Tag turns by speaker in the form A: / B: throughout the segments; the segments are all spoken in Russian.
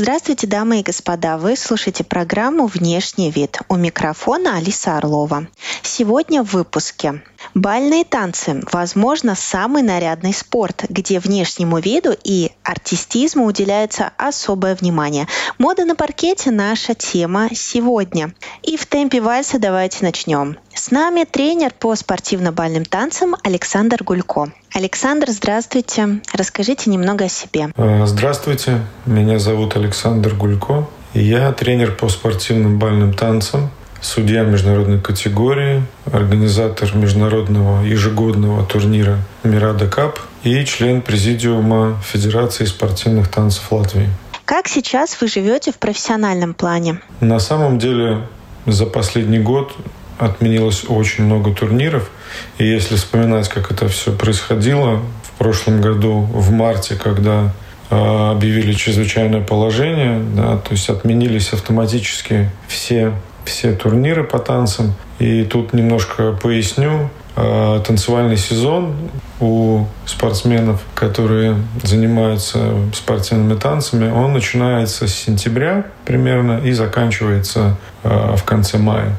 A: Здравствуйте, дамы и господа. Вы слушаете программу «Внешний вид». У микрофона Алиса Орлова. Сегодня в выпуске. Бальные танцы – возможно, самый нарядный спорт, где внешнему виду и артистизму уделяется особое внимание. Мода на паркете – наша тема сегодня. И в темпе вальса давайте начнем. С нами тренер по спортивно-бальным танцам Александр Гулько. Александр, здравствуйте. Расскажите немного о себе.
B: Э, здравствуйте. Меня зовут Александр Гулько. Я тренер по спортивным бальным танцам судья международной категории, организатор международного ежегодного турнира «Мирада Кап» и член президиума Федерации спортивных танцев Латвии.
A: Как сейчас вы живете в профессиональном плане?
B: На самом деле за последний год отменилось очень много турниров. И если вспоминать, как это все происходило в прошлом году, в марте, когда а, объявили чрезвычайное положение, да, то есть отменились автоматически все все турниры по танцам. И тут немножко поясню. А, танцевальный сезон у спортсменов, которые занимаются спортивными танцами, он начинается с сентября примерно и заканчивается а, в конце мая.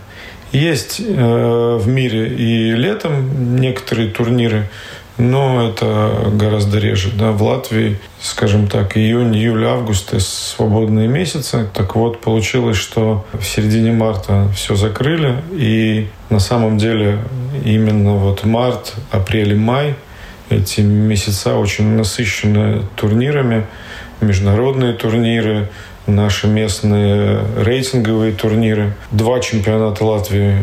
B: Есть э, в мире и летом некоторые турниры, но это гораздо реже. Да. В Латвии, скажем так, июнь, июль, август – это свободные месяцы. Так вот, получилось, что в середине марта все закрыли, и на самом деле именно вот март, апрель и май – эти месяца очень насыщены турнирами, международные турниры, наши местные рейтинговые турниры. Два чемпионата Латвии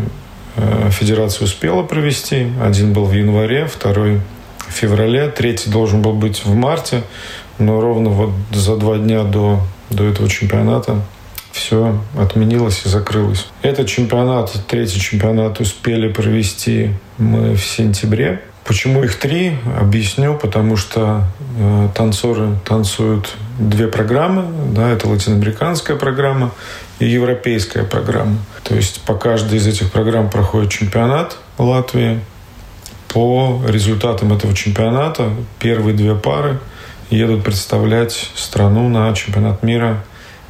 B: э, Федерация успела провести. Один был в январе, второй феврале, третий должен был быть в марте, но ровно вот за два дня до, до этого чемпионата все отменилось и закрылось. Этот чемпионат, третий чемпионат успели провести мы в сентябре. Почему их три? Объясню, потому что э, танцоры танцуют две программы. Да, это латиноамериканская программа и европейская программа. То есть по каждой из этих программ проходит чемпионат Латвии. По результатам этого чемпионата первые две пары едут представлять страну на чемпионат мира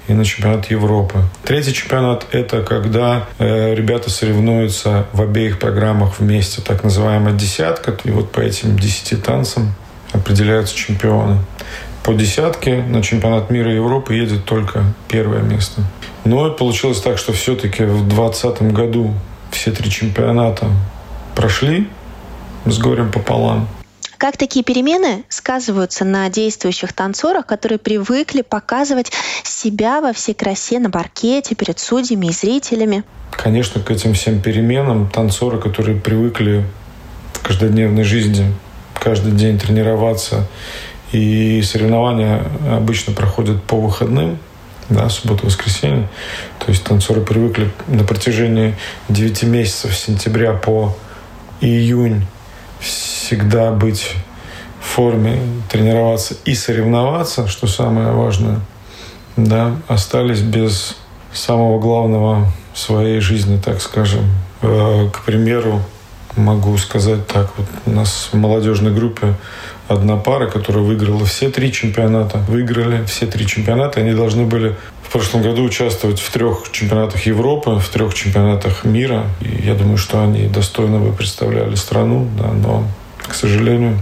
B: и на чемпионат Европы. Третий чемпионат – это когда э, ребята соревнуются в обеих программах вместе, так называемая десятка. И вот по этим десяти танцам определяются чемпионы. По десятке на чемпионат мира и Европы едет только первое место. Но получилось так, что все-таки в 2020 году все три чемпионата прошли, с горем пополам.
A: Как такие перемены сказываются на действующих танцорах, которые привыкли показывать себя во всей красе на паркете перед судьями и зрителями?
B: Конечно, к этим всем переменам танцоры, которые привыкли в каждодневной жизни каждый день тренироваться, и соревнования обычно проходят по выходным, да, суббота-воскресенье. То есть танцоры привыкли на протяжении 9 месяцев с сентября по июнь всегда быть в форме, тренироваться и соревноваться, что самое важное, да, остались без самого главного в своей жизни, так скажем. Э, к примеру, могу сказать так, вот у нас в молодежной группе одна пара, которая выиграла все три чемпионата. Выиграли все три чемпионата. Они должны были в прошлом году участвовать в трех чемпионатах Европы, в трех чемпионатах мира. И я думаю, что они достойно бы представляли страну, да, но, к сожалению,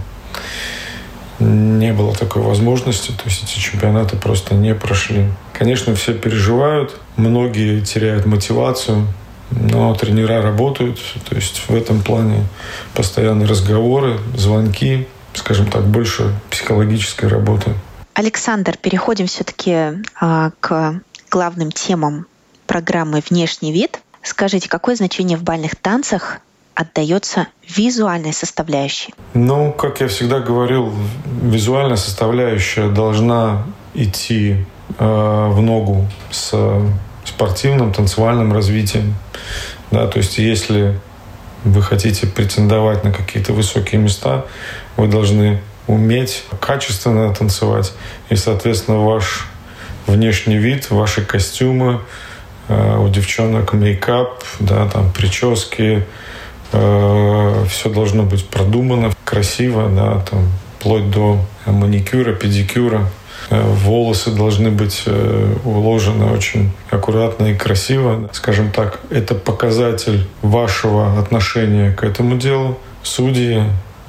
B: не было такой возможности. То есть эти чемпионаты просто не прошли. Конечно, все переживают, многие теряют мотивацию, но тренера работают. То есть в этом плане постоянные разговоры, звонки, скажем так, больше психологической работы.
A: Александр, переходим все-таки а, к главным темам программы «Внешний вид». Скажите, какое значение в бальных танцах отдается визуальной составляющей?
B: Ну, как я всегда говорил, визуальная составляющая должна идти э, в ногу с спортивным, танцевальным развитием. Да, то есть если вы хотите претендовать на какие-то высокие места, вы должны уметь качественно танцевать. И, соответственно, ваш внешний вид, ваши костюмы, э, у девчонок мейкап, да, там прически, э, все должно быть продумано, красиво, да, там, вплоть до маникюра, педикюра. Э, волосы должны быть э, уложены очень аккуратно и красиво. Скажем так, это показатель вашего отношения к этому делу. Судьи,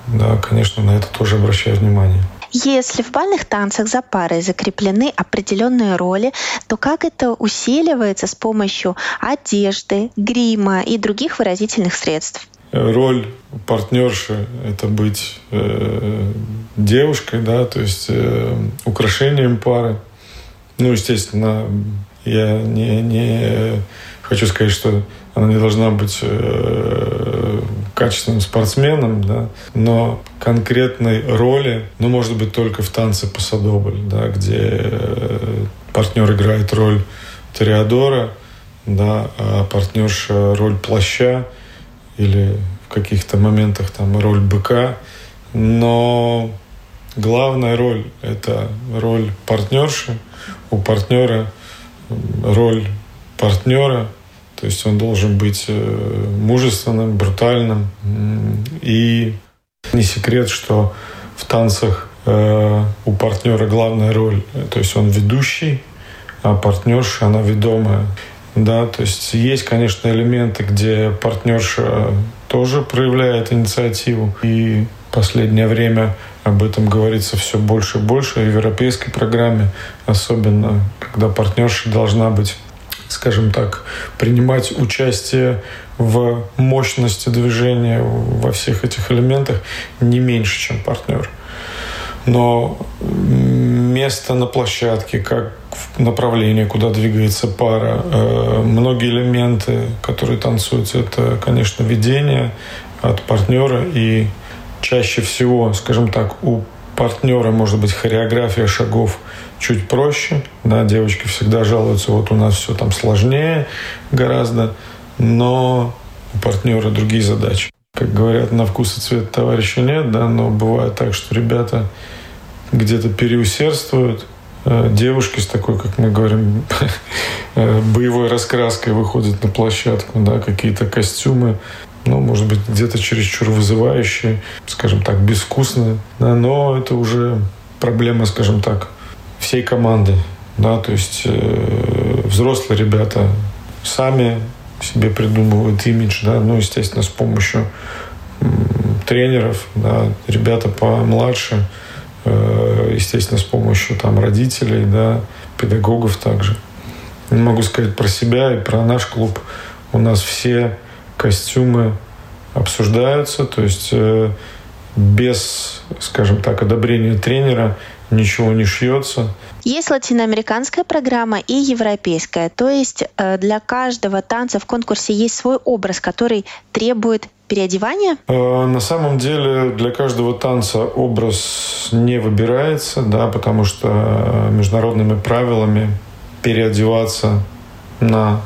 B: да, конечно, на это тоже обращают внимание.
A: Если в бальных танцах за парой закреплены определенные роли, то как это усиливается с помощью одежды, грима и других выразительных средств?
B: роль партнерши — это быть э, девушкой, да, то есть э, украшением пары. Ну, естественно, я не, не хочу сказать, что она не должна быть э, качественным спортсменом, да, но конкретной роли, ну, может быть, только в танце по Садобль, да, где э, партнер играет роль Тореадора, да, а партнерша роль плаща, или в каких-то моментах там роль быка, но главная роль – это роль партнерши, у партнера роль партнера, то есть он должен быть э, мужественным, брутальным. И не секрет, что в танцах э, у партнера главная роль, то есть он ведущий, а партнерша, она ведомая. Да, то есть есть, конечно, элементы, где партнерша тоже проявляет инициативу. И последнее время об этом говорится все больше и больше. В европейской программе, особенно когда партнерша должна быть скажем так, принимать участие в мощности движения во всех этих элементах не меньше, чем партнер. Но место на площадке, как направление, куда двигается пара. Э, многие элементы, которые танцуются, это, конечно, ведение от партнера. И чаще всего, скажем так, у партнера может быть хореография шагов чуть проще. Да, девочки всегда жалуются, вот у нас все там сложнее гораздо, но у партнера другие задачи. Как говорят, на вкус и цвет товарища нет, да, но бывает так, что ребята где-то переусердствуют, Э, девушки с такой, как мы говорим, э, боевой раскраской выходят на площадку, да, какие-то костюмы, ну, может быть, где-то чересчур вызывающие, скажем так, безвкусные, да, но это уже проблема, скажем так, всей команды, да, то есть э, взрослые ребята сами себе придумывают имидж, да, ну, естественно, с помощью тренеров, да, ребята помладше, Э, естественно, с помощью там, родителей, да, педагогов также. Не могу сказать про себя и про наш клуб. У нас все костюмы обсуждаются, то есть э, без, скажем так, одобрения тренера ничего не шьется.
A: Есть латиноамериканская программа и европейская. То есть э, для каждого танца в конкурсе есть свой образ, который требует переодевания?
B: Э, на самом деле для каждого танца образ не выбирается, да, потому что международными правилами переодеваться на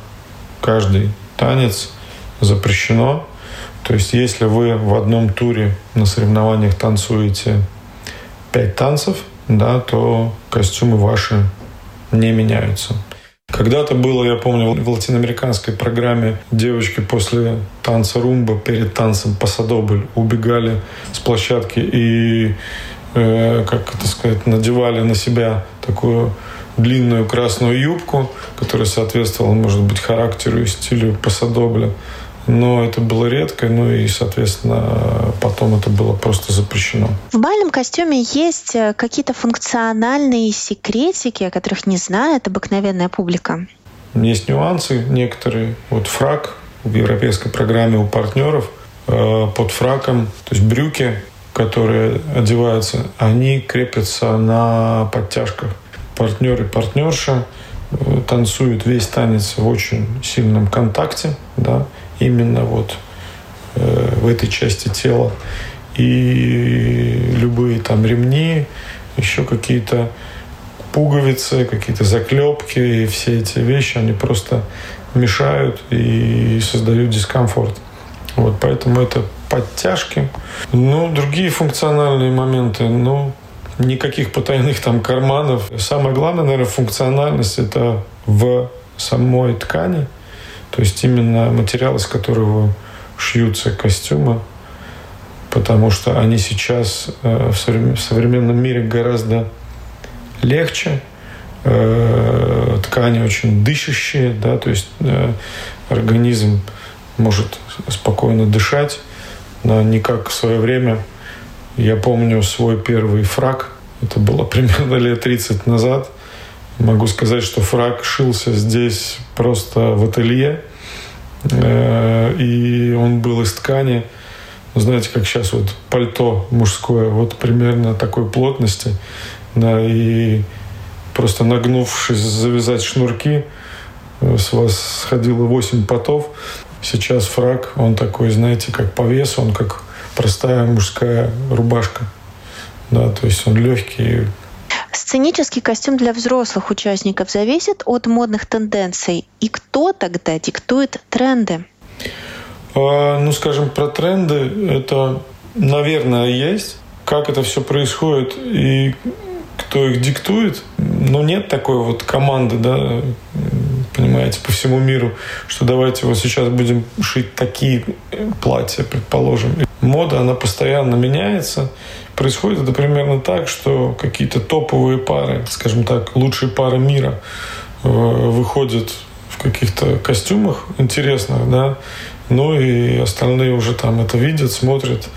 B: каждый танец запрещено. То есть если вы в одном туре на соревнованиях танцуете пять танцев, да, то костюмы ваши не меняются. Когда-то было, я помню, в латиноамериканской программе девочки после танца румба перед танцем пасадобль убегали с площадки и, э, как это сказать, надевали на себя такую длинную красную юбку, которая соответствовала, может быть, характеру и стилю пасадобля но это было редко, ну и, соответственно, потом это было просто запрещено.
A: В бальном костюме есть э, какие-то функциональные секретики, о которых не знает обыкновенная публика?
B: Есть нюансы некоторые. Вот фрак в европейской программе у партнеров э, под фраком, то есть брюки, которые одеваются, они крепятся на подтяжках. Партнер и партнерша э, танцуют весь танец в очень сильном контакте, да, именно вот э, в этой части тела. И любые там ремни, еще какие-то пуговицы, какие-то заклепки и все эти вещи, они просто мешают и создают дискомфорт. Вот, поэтому это подтяжки. Ну, другие функциональные моменты, ну, никаких потайных там карманов. Самое главное, наверное, функциональность – это в самой ткани, то есть именно материал, из которого шьются костюмы, потому что они сейчас э, в современном мире гораздо легче, э, ткани очень дышащие, да, то есть э, организм может спокойно дышать, но не как в свое время. Я помню свой первый фраг, это было примерно лет 30 назад. Могу сказать, что фраг шился здесь просто в ателье, и он был из ткани, знаете, как сейчас вот пальто мужское, вот примерно такой плотности, да, и просто нагнувшись завязать шнурки, с вас сходило 8 потов. Сейчас фраг, он такой, знаете, как по весу, он как простая мужская рубашка. Да, то есть он легкий.
A: Сценический костюм для взрослых участников зависит от модных тенденций. И кто тогда диктует тренды?
B: А, ну, скажем, про тренды это, наверное, есть. Как это все происходит и кто их диктует, ну, нет такой вот команды, да, понимаете, по всему миру, что давайте вот сейчас будем шить такие платья, предположим. Мода, она постоянно меняется. Происходит это примерно так, что какие-то топовые пары, скажем так, лучшие пары мира э, выходят в каких-то костюмах интересных, да, ну и остальные уже там это видят, смотрят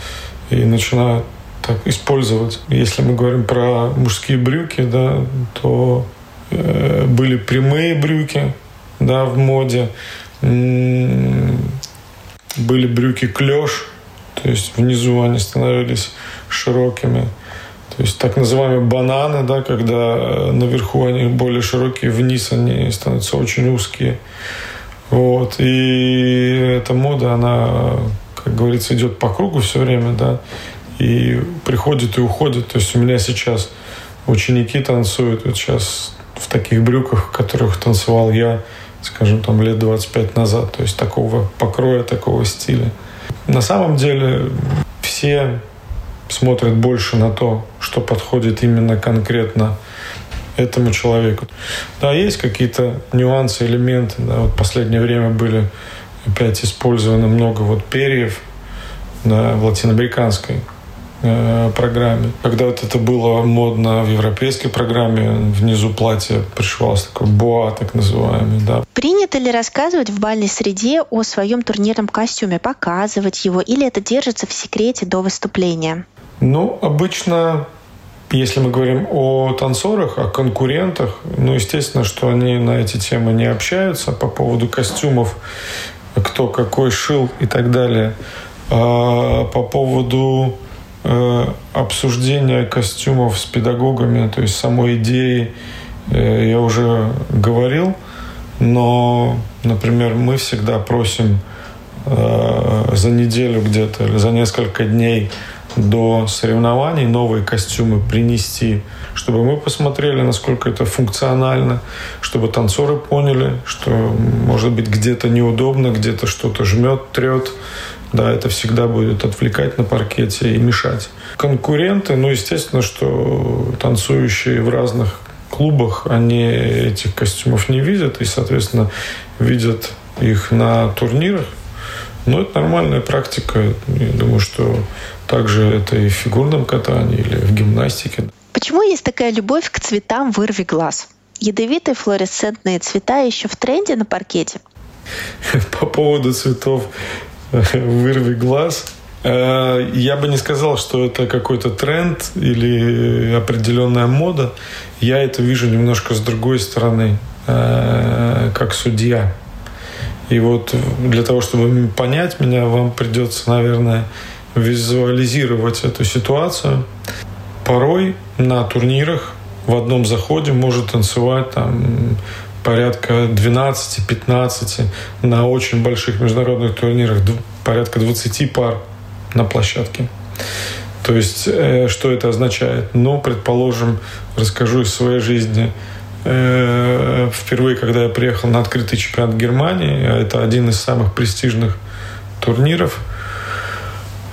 B: и начинают так использовать. Если мы говорим про мужские брюки, да, то э, были прямые брюки, да, в моде, были брюки клеш, то есть внизу они становились широкими. То есть так называемые бананы, да, когда наверху они более широкие, вниз они становятся очень узкие. Вот. И эта мода, она, как говорится, идет по кругу все время, да и приходит и уходит. То есть у меня сейчас ученики танцуют вот сейчас в таких брюках, в которых танцевал я, скажем, там лет 25 назад. То есть такого покроя, такого стиля. На самом деле все смотрят больше на то, что подходит именно конкретно этому человеку. Да, есть какие-то нюансы, элементы. Да, вот в последнее время были опять использовано много вот перьев да, в латиноамериканской Э, программе. Когда вот это было модно в европейской программе, внизу платья пришивался такой боа, так называемый, да.
A: Принято ли рассказывать в бальной среде о своем турнирном костюме, показывать его, или это держится в секрете до выступления?
B: Ну, обычно если мы говорим о танцорах, о конкурентах, ну, естественно, что они на эти темы не общаются по поводу костюмов, кто какой шил и так далее. А по поводу Э, обсуждения костюмов с педагогами, то есть самой идеи э, я уже говорил, но, например, мы всегда просим э, за неделю где-то или за несколько дней до соревнований новые костюмы принести, чтобы мы посмотрели, насколько это функционально, чтобы танцоры поняли, что, может быть, где-то неудобно, где-то что-то жмет, трет, да, это всегда будет отвлекать на паркете и мешать. Конкуренты, ну, естественно, что танцующие в разных клубах, они этих костюмов не видят и, соответственно, видят их на турнирах. Но это нормальная практика. Я думаю, что также это и в фигурном катании или в гимнастике.
A: Почему есть такая любовь к цветам вырви глаз? Ядовитые флуоресцентные цвета еще в тренде на паркете?
B: По поводу цветов вырви глаз. Э, я бы не сказал, что это какой-то тренд или определенная мода. Я это вижу немножко с другой стороны, э, как судья. И вот для того, чтобы понять меня, вам придется, наверное, визуализировать эту ситуацию. Порой на турнирах в одном заходе может танцевать там порядка 12-15 на очень больших международных турнирах, порядка 20 пар на площадке. То есть, э, что это означает? Ну, предположим, расскажу из своей жизни. э, впервые, когда я приехал на открытый чемпионат Германии, это один из самых престижных турниров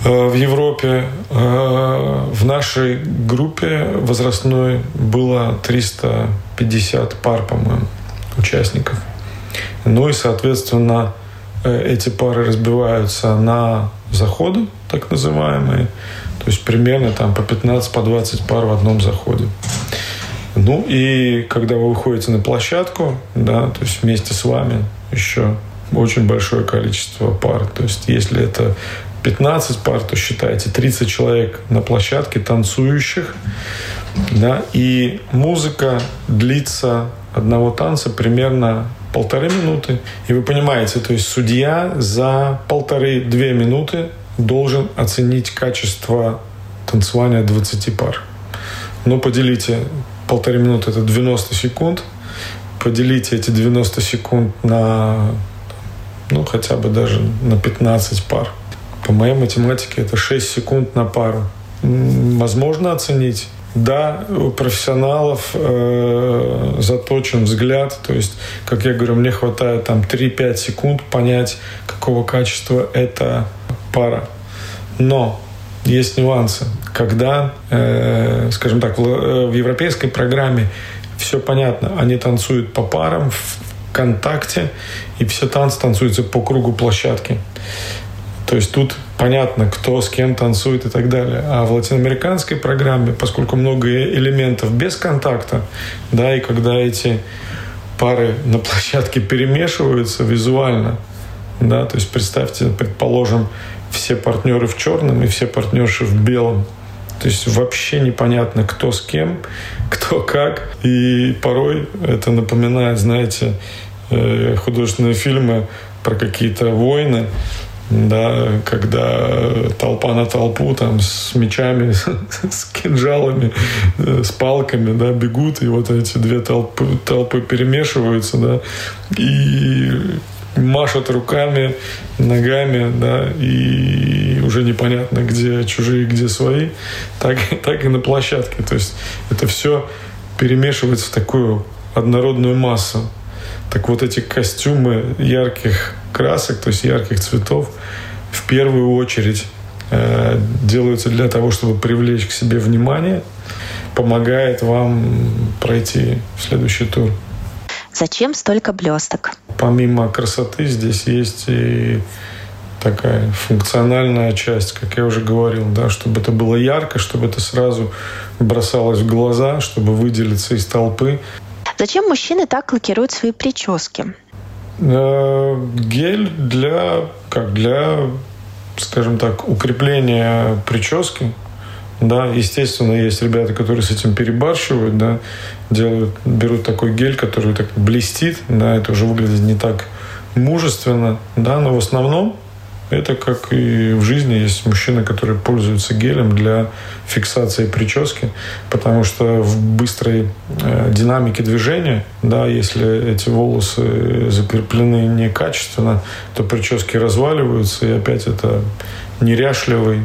B: э, в Европе. В нашей группе возрастной было 350 пар, по-моему, участников. Ну и, соответственно, э, эти пары разбиваются на заходы, так называемые. То есть примерно там по 15, по 20 пар в одном заходе. Ну и когда вы выходите на площадку, да, то есть вместе с вами еще очень большое количество пар. То есть если это 15 пар, то считайте 30 человек на площадке танцующих. Да, и музыка длится одного танца примерно полторы минуты. И вы понимаете, то есть судья за полторы-две минуты должен оценить качество танцевания 20 пар. Но поделите полторы минуты, это 90 секунд. Поделите эти 90 секунд на, ну, хотя бы даже на 15 пар. По моей математике это 6 секунд на пару. Возможно оценить да, у профессионалов э, заточен взгляд. То есть, как я говорю, мне хватает там 3-5 секунд понять, какого качества эта пара. Но есть нюансы. Когда, э, скажем так, в, э, в европейской программе все понятно. Они танцуют по парам, в контакте, и все танцы танцуются по кругу площадки. То есть тут понятно, кто с кем танцует и так далее. А в латиноамериканской программе, поскольку много элементов без контакта, да, и когда эти пары на площадке перемешиваются визуально, да, то есть представьте, предположим, все партнеры в черном и все партнерши в белом. То есть вообще непонятно, кто с кем, кто как. И порой это напоминает, знаете, э, художественные фильмы про какие-то войны, да, когда толпа на толпу там с мечами, с кинжалами, э, с палками, да, бегут, и вот эти две толпы, толпы перемешиваются, да, и машут руками, ногами, да, и уже непонятно, где чужие, где свои, так, так и на площадке. То есть это все перемешивается в такую однородную массу. Так вот эти костюмы ярких красок, то есть ярких цветов, в первую очередь э, делаются для того, чтобы привлечь к себе внимание, помогает вам пройти следующий тур.
A: Зачем столько блесток?
B: Помимо красоты здесь есть и такая функциональная часть, как я уже говорил, да, чтобы это было ярко, чтобы это сразу бросалось в глаза, чтобы выделиться из толпы.
A: Зачем мужчины так лакируют свои прически?
B: Э, гель для, как для, скажем так, укрепления прически. Да, естественно, есть ребята, которые с этим перебарщивают, да, делают, берут такой гель, который так блестит, да, это уже выглядит не так мужественно, да, но в основном это как и в жизни есть мужчины, которые пользуются гелем для фиксации прически, потому что в быстрой э, динамике движения, да, если эти волосы закреплены некачественно, то прически разваливаются, и опять это неряшливый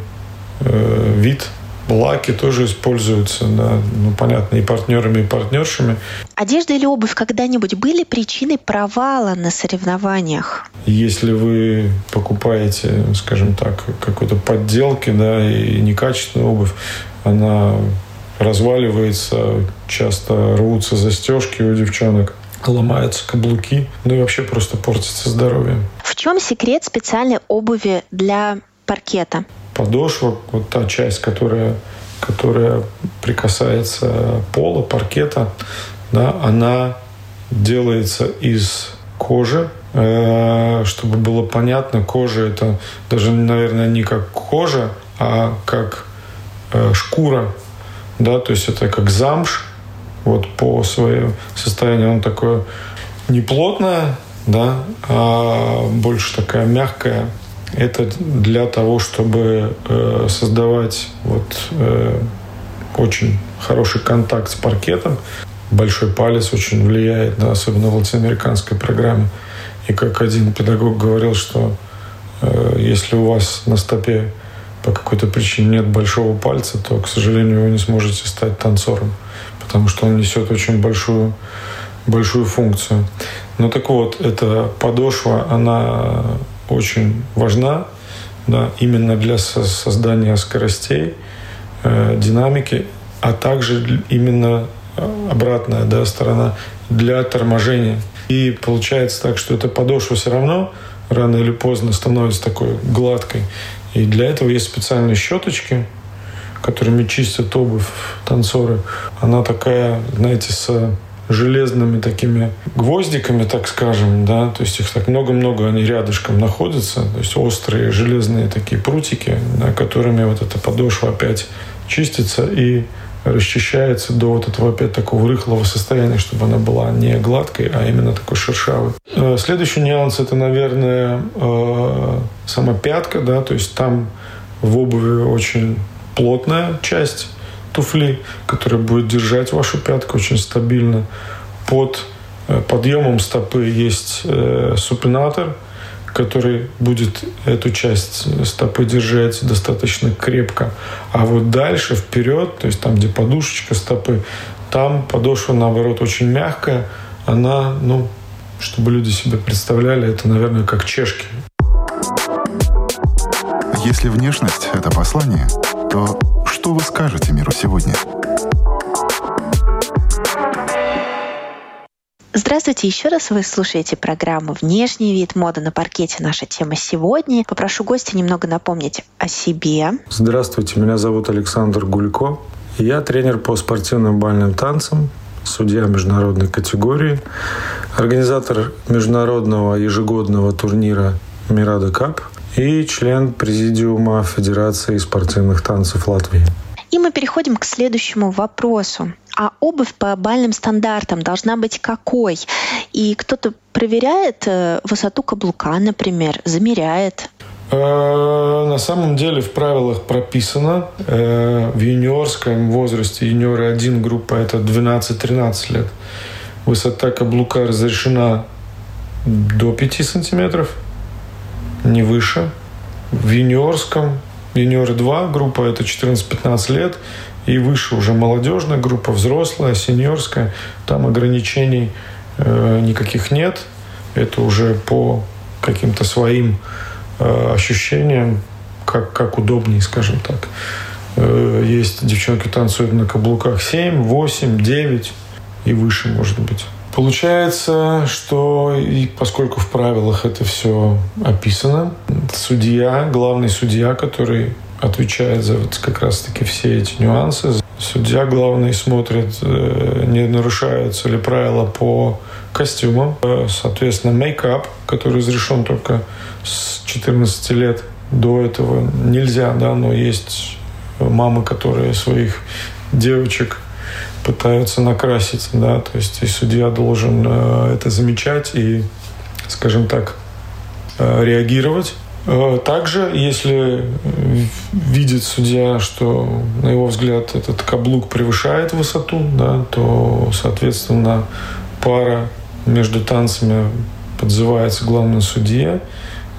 B: э, вид Лаки тоже используются, да, ну, понятно, и партнерами, и партнершами.
A: Одежда или обувь когда-нибудь были причиной провала на соревнованиях?
B: Если вы покупаете, скажем так, какой-то подделки, да, и некачественную обувь, она разваливается, часто рвутся застежки у девчонок, ломаются каблуки, ну и вообще просто портится здоровье.
A: В чем секрет специальной обуви для паркета?
B: Подошва, вот та часть, которая, которая прикасается пола, паркета, да, она делается из кожи, э, чтобы было понятно, кожа это даже, наверное, не как кожа, а как э, шкура, да, то есть это как замш, вот по своему состоянию он такое не плотное, да, а больше такая мягкая, это для того, чтобы э, создавать вот, э, очень хороший контакт с паркетом. Большой палец очень влияет, да, особенно в латиноамериканской программе. И как один педагог говорил, что э, если у вас на стопе по какой-то причине нет большого пальца, то, к сожалению, вы не сможете стать танцором. потому что он несет очень большую, большую функцию. Ну так вот, эта подошва, она очень важна да, именно для создания скоростей, э, динамики, а также именно э, обратная да, сторона для торможения. И получается так, что эта подошва все равно рано или поздно становится такой гладкой. И для этого есть специальные щеточки, которыми чистят обувь танцоры. Она такая, знаете, с железными такими гвоздиками, так скажем, да, то есть их так много-много, они рядышком находятся, то есть острые железные такие прутики, да, которыми вот эта подошва опять чистится и расчищается до вот этого опять такого рыхлого состояния, чтобы она была не гладкой, а именно такой шершавой. Э, следующий нюанс это, наверное, э, сама пятка, да, то есть там в обуви очень плотная часть туфли, которая будет держать вашу пятку очень стабильно. Под э, подъемом стопы есть супинатор, который будет эту часть стопы держать достаточно крепко. А вот дальше, вперед, то есть там, где подушечка стопы, там подошва, наоборот, очень мягкая. Она, ну, чтобы люди себе представляли, это, наверное, как чешки.
C: Если внешность — это послание, то что вы скажете миру сегодня?
A: Здравствуйте еще раз. Вы слушаете программу «Внешний вид. Мода на паркете». Наша тема сегодня. Попрошу гостя немного напомнить о себе.
B: Здравствуйте. Меня зовут Александр Гулько. Я тренер по спортивным бальным танцам, судья международной категории, организатор международного ежегодного турнира «Мирада Кап» и член президиума Федерации спортивных танцев Латвии.
A: И мы переходим к следующему вопросу. А обувь по бальным стандартам должна быть какой? И кто-то проверяет э, высоту каблука, например, замеряет?
B: Э, на самом деле в правилах прописано э, в юниорском возрасте, юниоры 1 группа это 12-13 лет, высота каблука разрешена до 5 сантиметров, не выше. В юниорском Юниоры 2 группа это 14-15 лет и выше уже молодежная группа, взрослая, сеньорская. Там ограничений э, никаких нет. Это уже по каким-то своим э, ощущениям, как, как удобнее, скажем так. Э, есть девчонки танцуют на каблуках 7, 8, 9 и выше, может быть. Получается, что и поскольку в правилах это все описано, судья, главный судья, который отвечает за вот как раз-таки все эти нюансы, судья главный смотрит, э, не нарушаются ли правила по костюмам. Соответственно, мейкап, который разрешен только с 14 лет. До этого нельзя, да, но есть мамы, которые своих девочек пытаются накрасить, да, то есть и судья должен э, это замечать и, скажем так, э, реагировать. Э, также, если видит судья, что, на его взгляд, этот каблук превышает высоту, да, то, соответственно, пара между танцами подзывается главный судья,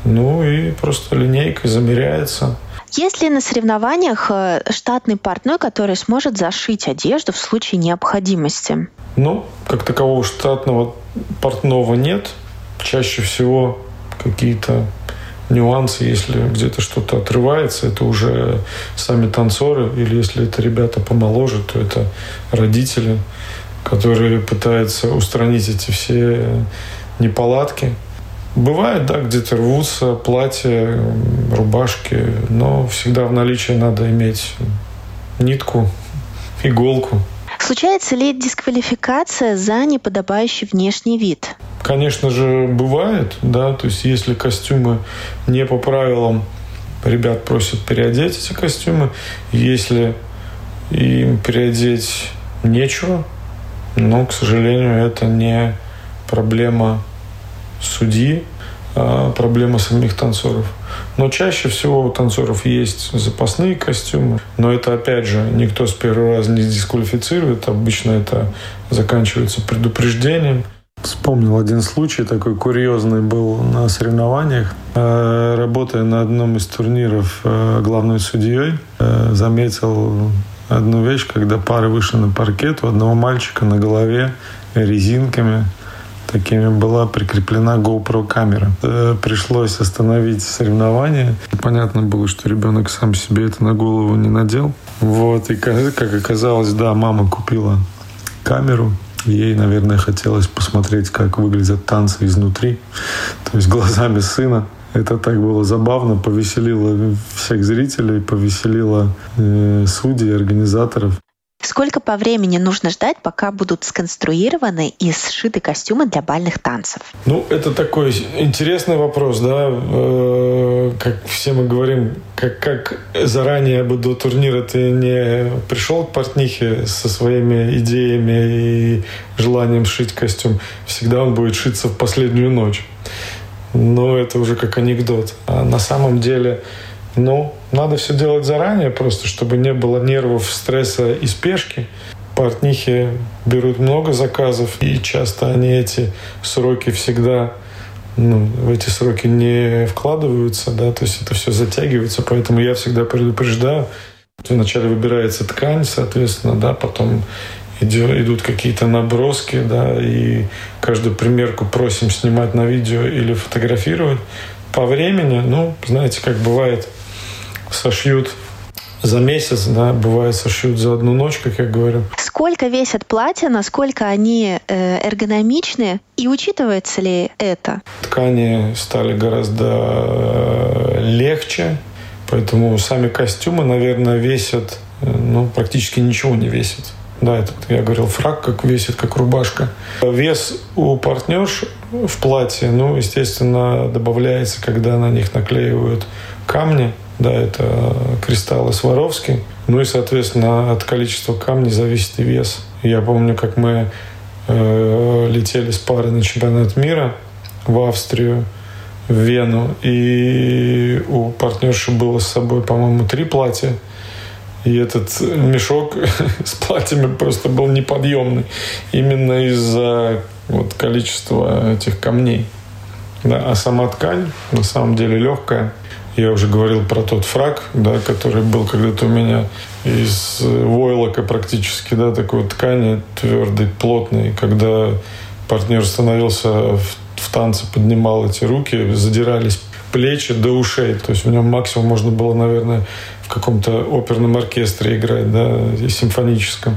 B: ну и просто линейкой замеряется
A: есть ли на соревнованиях э, штатный портной, который сможет зашить одежду в случае необходимости?
B: Ну, как такового штатного портного нет. Чаще всего какие-то нюансы, если где-то что-то отрывается, это уже сами танцоры, или если это ребята помоложе, то это родители, которые пытаются устранить эти все неполадки. Бывает, да, где-то рвутся платья, рубашки, но всегда в наличии надо иметь нитку, иголку.
A: Случается ли дисквалификация за неподобающий внешний вид?
B: Конечно же, бывает, да, то есть если костюмы не по правилам, ребят просят переодеть эти костюмы, если им переодеть нечего, но, к сожалению, это не проблема судьи, а проблема самих танцоров. Но чаще всего у танцоров есть запасные костюмы. Но это, опять же, никто с первого раза не дисквалифицирует. Обычно это заканчивается предупреждением. Вспомнил один случай такой курьезный был на соревнованиях. Э, работая на одном из турниров э, главной судьей, э, заметил одну вещь, когда пары вышли на паркет, у одного мальчика на голове резинками такими была прикреплена GoPro камера. Э, пришлось остановить соревнования. Понятно было, что ребенок сам себе это на голову не надел. Вот, и как оказалось, да, мама купила камеру, Ей, наверное, хотелось посмотреть, как выглядят танцы изнутри, то есть глазами сына. Это так было забавно, повеселило всех зрителей, повеселило э, судей, организаторов.
A: Сколько по времени нужно ждать, пока будут сконструированы и сшиты костюмы для бальных танцев?
B: Ну, это такой интересный вопрос, да. Э, как все мы говорим, как, как заранее бы до турнира ты не пришел к портнихе со своими идеями и желанием сшить костюм, всегда он будет шиться в последнюю ночь. Но это уже как анекдот. А на самом деле ну, надо все делать заранее, просто чтобы не было нервов, стресса и спешки. Портнихи берут много заказов, и часто они эти сроки всегда ну, в эти сроки не вкладываются, да, то есть это все затягивается, поэтому я всегда предупреждаю. Вначале выбирается ткань, соответственно, да, потом идут какие-то наброски, да, и каждую примерку просим снимать на видео или фотографировать. По времени, ну, знаете, как бывает, сошьют за месяц, да, бывает сошьют за одну ночь, как я говорю.
A: Сколько весят платья, насколько они э, эргономичны, и учитывается ли это?
B: Ткани стали гораздо э, легче, поэтому сами костюмы, наверное, весят, э, ну, практически ничего не весят. Да, это я говорил, фраг как весит, как рубашка. Вес у партнерш в платье, ну, естественно, добавляется, когда на них наклеивают камни – да, это кристаллы Сваровски. Ну и, соответственно, от количества камней зависит и вес. Я помню, как мы э, летели с парой на чемпионат мира в Австрию, в Вену, и у партнерши было с собой, по-моему, три платья. И этот мешок с платьями просто был неподъемный. Именно из-за вот, количества этих камней. Да, а сама ткань на самом деле легкая. Я уже говорил про тот фраг, да, который был когда-то у меня из войлока практически, да, такой ткани твердый, плотный. Когда партнер становился в, в танце, поднимал эти руки, задирались плечи до ушей. То есть в нем максимум можно было, наверное, в каком-то оперном оркестре играть, да, и симфоническом,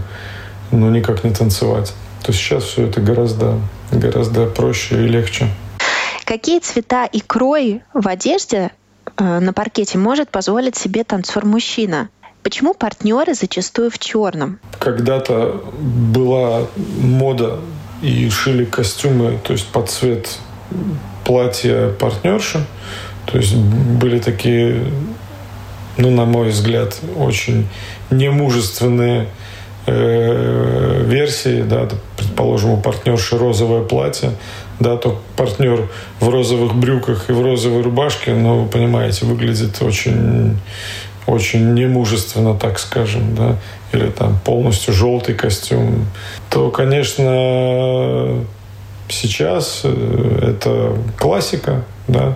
B: но никак не танцевать. То есть сейчас все это гораздо, гораздо проще и легче.
A: Какие цвета и крой в одежде Э, на паркете может позволить себе танцор-мужчина? Почему партнеры зачастую в черном?
B: Когда-то была мода и шили костюмы, то есть под цвет платья партнерши. То есть были такие, ну, на мой взгляд, очень немужественные э, версии, да, предположим, у партнерши розовое платье, да, то партнер в розовых брюках и в розовой рубашке, ну, вы понимаете, выглядит очень, очень немужественно, так скажем, да, или там полностью желтый костюм, то, конечно, сейчас э, это классика, да,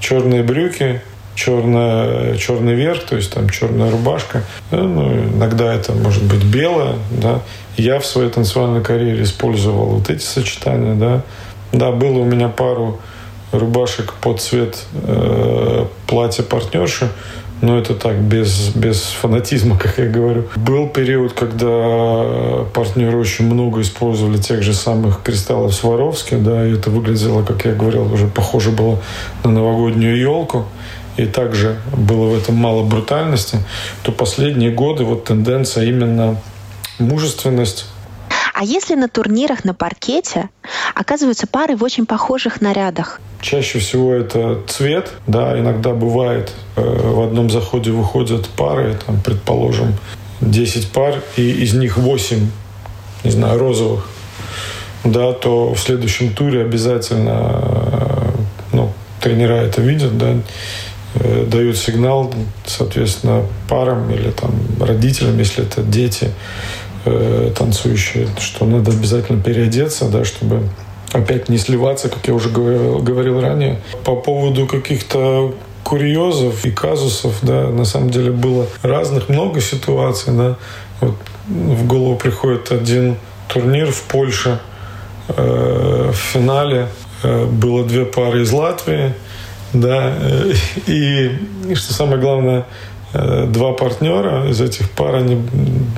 B: черные брюки, черная, черный верх, то есть там черная рубашка. Ну, иногда это может быть белая, да. Я в своей танцевальной карьере использовал вот эти сочетания, да. Да, было у меня пару рубашек под цвет э, платья партнерши, но это так, без, без фанатизма, как я говорю. Был период, когда партнеры очень много использовали тех же самых кристаллов Сваровски, да, и это выглядело, как я говорил, уже похоже было на новогоднюю елку и также было в этом мало брутальности, то последние годы вот тенденция именно мужественность,
A: а если на турнирах на паркете оказываются пары в очень похожих нарядах?
B: Чаще всего это цвет, да, иногда бывает э, в одном заходе выходят пары, там, предположим, 10 пар, и из них 8, не знаю, розовых, да, то в следующем туре обязательно, э, ну, тренера это видят, да, э, дают сигнал, соответственно, парам или там родителям, если это дети, э, танцующие, что надо обязательно переодеться, да, чтобы опять не сливаться, как я уже говорил, говорил ранее. По поводу каких-то курьезов и казусов, да, на самом деле было разных, много ситуаций, да. Вот в голову приходит один турнир в Польше. Э, в финале э, было две пары из Латвии, да, э, и, и что самое главное, два партнера из этих пар, они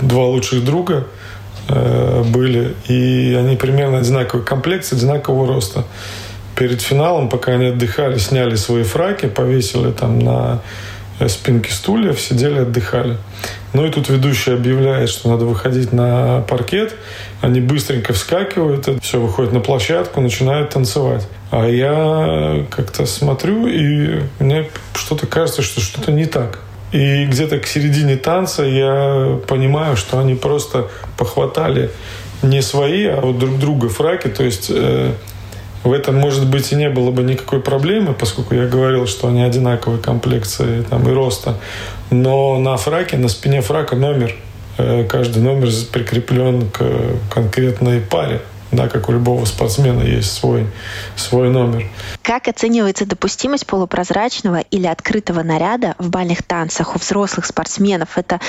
B: два лучших друга э, были, и они примерно одинаковый комплекции, одинакового роста перед финалом, пока они отдыхали, сняли свои фраки, повесили там на э, спинки стульев, сидели, отдыхали. Ну и тут ведущий объявляет, что надо выходить на паркет. Они быстренько вскакивают, все выходит на площадку, начинают танцевать. А я как-то смотрю, и мне что-то кажется, что что-то не так. И где-то к середине танца я понимаю, что они просто похватали не свои, а вот друг друга фраки. То есть э, в этом, может быть, и не было бы никакой проблемы, поскольку я говорил, что они одинаковой комплекции там, и роста. Но на фраке, на спине фрака номер. Э, каждый номер прикреплен к конкретной паре да, как у любого спортсмена есть свой, свой номер.
A: Как оценивается допустимость полупрозрачного или открытого наряда в бальных танцах у взрослых спортсменов? Это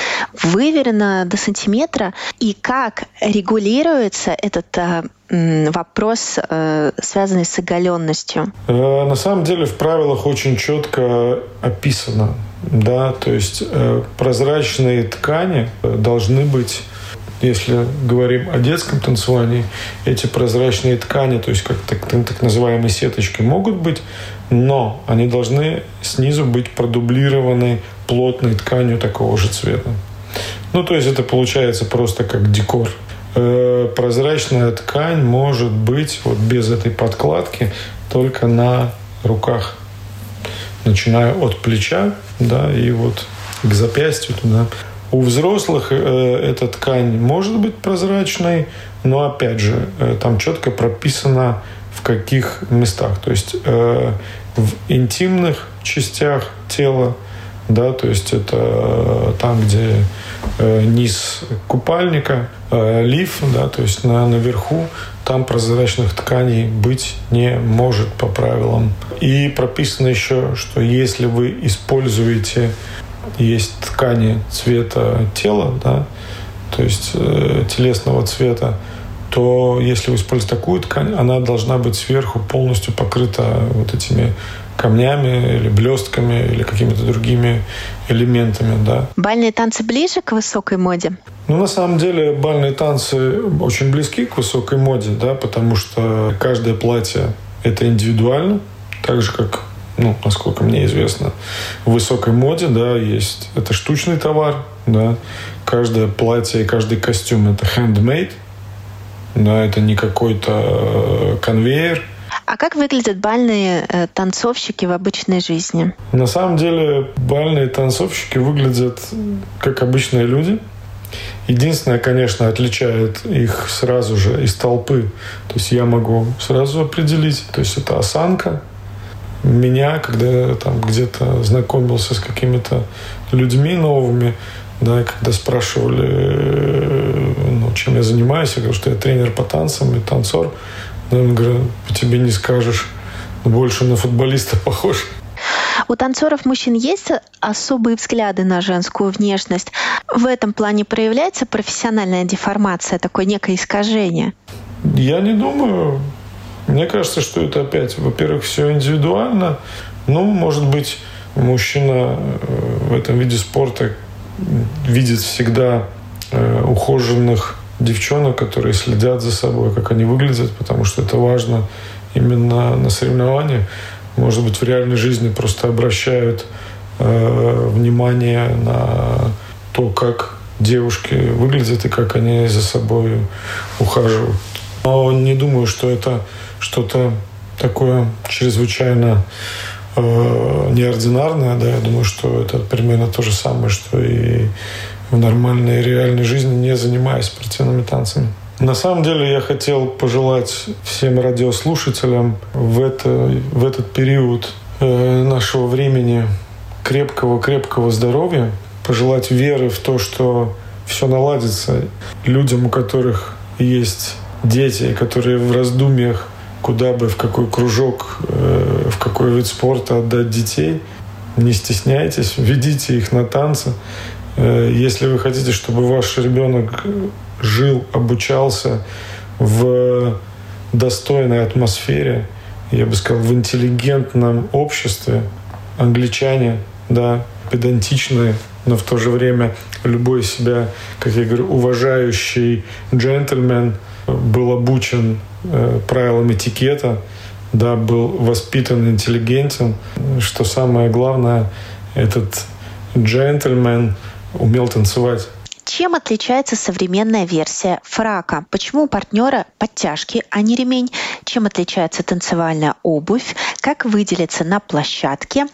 A: выверено до сантиметра? И как регулируется этот э, вопрос, э, связанный с оголенностью?
B: Э, на самом деле в правилах очень четко описано. Да, то есть прозрачные ткани должны быть если говорим о детском танцевании, эти прозрачные ткани, то есть как так, так называемые сеточки, могут быть, но они должны снизу быть продублированы плотной тканью такого же цвета. Ну, то есть это получается просто как декор. Э, прозрачная ткань может быть вот без этой подкладки только на руках, начиная от плеча, да, и вот к запястью туда у взрослых э, эта ткань может быть прозрачной, но опять же, э, там четко прописано в каких местах. То есть э, в интимных частях тела, да, то есть это там, где низ купальника, лиф, да, то есть на, наверху, там прозрачных тканей быть не может по правилам. И прописано еще, что если вы используете есть ткани цвета тела, да, то есть э, телесного цвета, то если вы используете такую ткань, она должна быть сверху полностью покрыта вот этими камнями или блестками или какими-то другими элементами, да.
A: Бальные танцы ближе к высокой моде?
B: Ну, на самом деле, бальные танцы очень близки к высокой моде, да, потому что каждое платье – это индивидуально, так же, как ну, насколько мне известно, в высокой моде, да, есть. Это штучный товар, да. Каждое платье и каждый костюм – это handmade, да, это не какой-то э, конвейер.
A: А как выглядят бальные э, танцовщики в обычной жизни?
B: На самом деле бальные танцовщики выглядят как обычные люди. Единственное, конечно, отличает их сразу же из толпы. То есть я могу сразу определить. То есть это осанка, меня, когда я там где-то знакомился с какими-то людьми новыми, да, когда спрашивали, э, ну, чем я занимаюсь, я говорю, что я тренер по танцам и танцор. Да, он говорит, по тебе не скажешь, больше на футболиста похож.
A: У танцоров мужчин есть особые взгляды на женскую внешность. В этом плане проявляется профессиональная деформация, такое некое искажение?
B: Я не думаю. Мне кажется, что это опять, во-первых, все индивидуально. Ну, может быть, мужчина э, в этом виде спорта видит всегда э, ухоженных девчонок, которые следят за собой, как они выглядят, потому что это важно именно на соревнованиях. Может быть, в реальной жизни просто обращают э, внимание на то, как девушки выглядят и как они за собой ухаживают. Но не думаю, что это что-то такое чрезвычайно э, неординарное, да, я думаю, что это примерно то же самое, что и в нормальной реальной жизни, не занимаясь спортивными танцами. На самом деле я хотел пожелать всем радиослушателям в, это, в этот период э, нашего времени крепкого-крепкого здоровья, пожелать веры в то, что все наладится людям, у которых есть дети, которые в раздумьях, куда бы, в какой кружок, э, в какой вид спорта отдать детей. Не стесняйтесь, ведите их на танцы. Э, если вы хотите, чтобы ваш ребенок жил, обучался в достойной атмосфере, я бы сказал, в интеллигентном обществе, англичане, да, педантичные, но в то же время любой себя, как я говорю, уважающий джентльмен был обучен э, правилам этикета, да, был воспитан, интеллигентен. Что самое главное, этот джентльмен умел танцевать.
A: Чем отличается современная версия фрака? Почему у партнера подтяжки, а не ремень? Чем отличается танцевальная обувь? Как выделиться на площадке?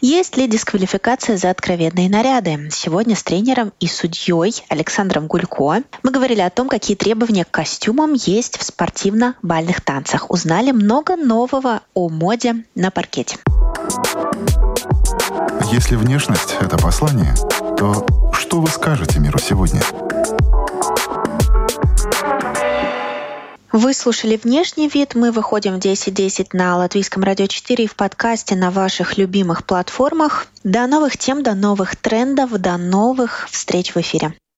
A: Есть ли дисквалификация за откровенные наряды? Сегодня с тренером и судьей Александром Гулько мы говорили о том, какие требования к костюмам есть в спортивно-бальных танцах. Узнали много нового о моде на паркете.
C: Если внешность — это послание, то что вы скажете миру сегодня?
A: Вы слушали «Внешний вид». Мы выходим в 10.10 на Латвийском радио 4 и в подкасте на ваших любимых платформах. До новых тем, до новых трендов, до новых встреч в эфире.